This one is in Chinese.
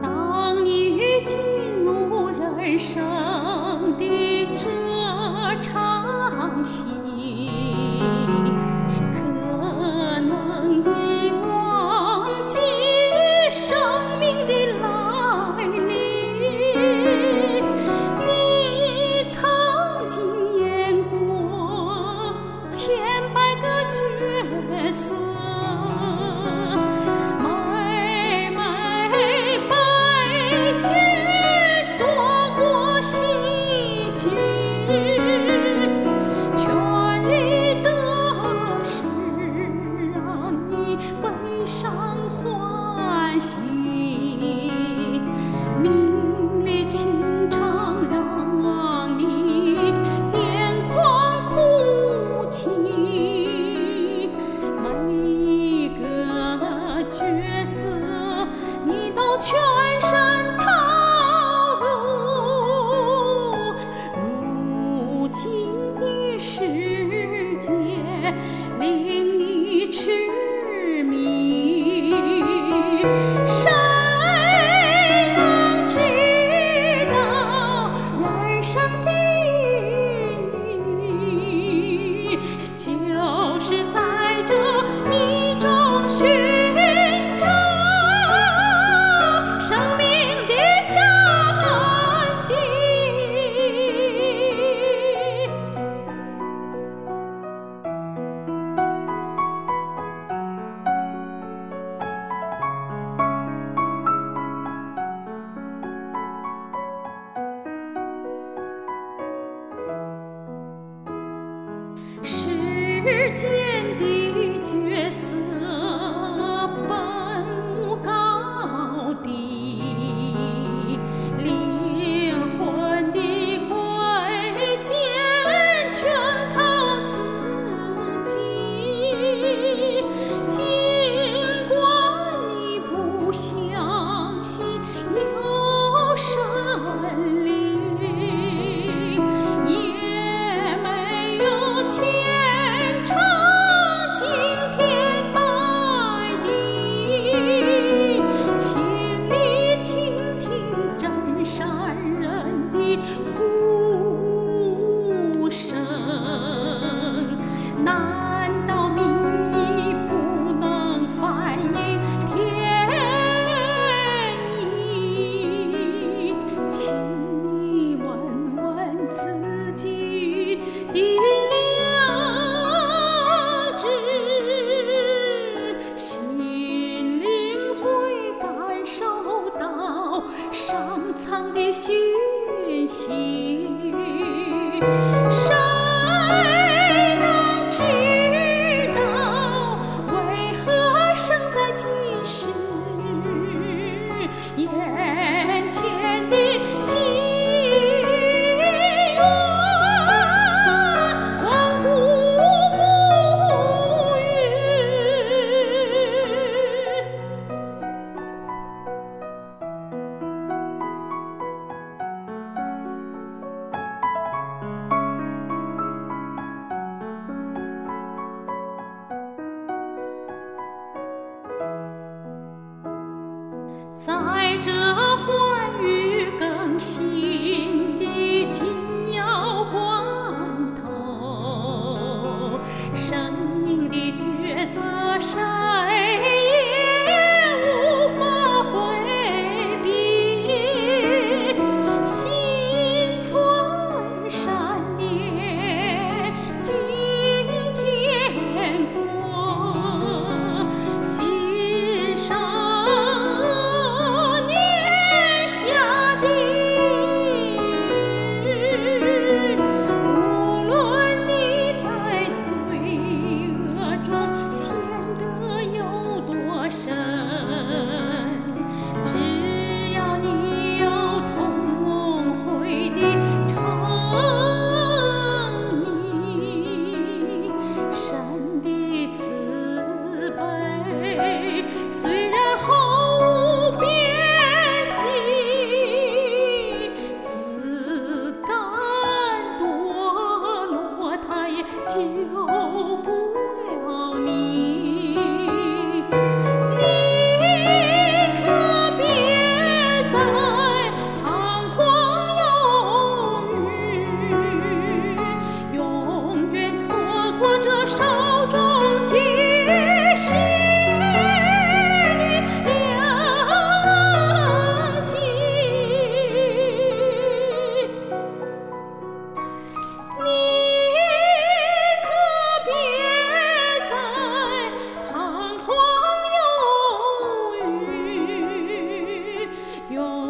当你进入人生的这场戏心名利情场让你癫狂哭泣每一个角色你都全身投入如今的世界时间难道民意不能反映天意请你问问自己的良知心灵会感受到上苍的信息 you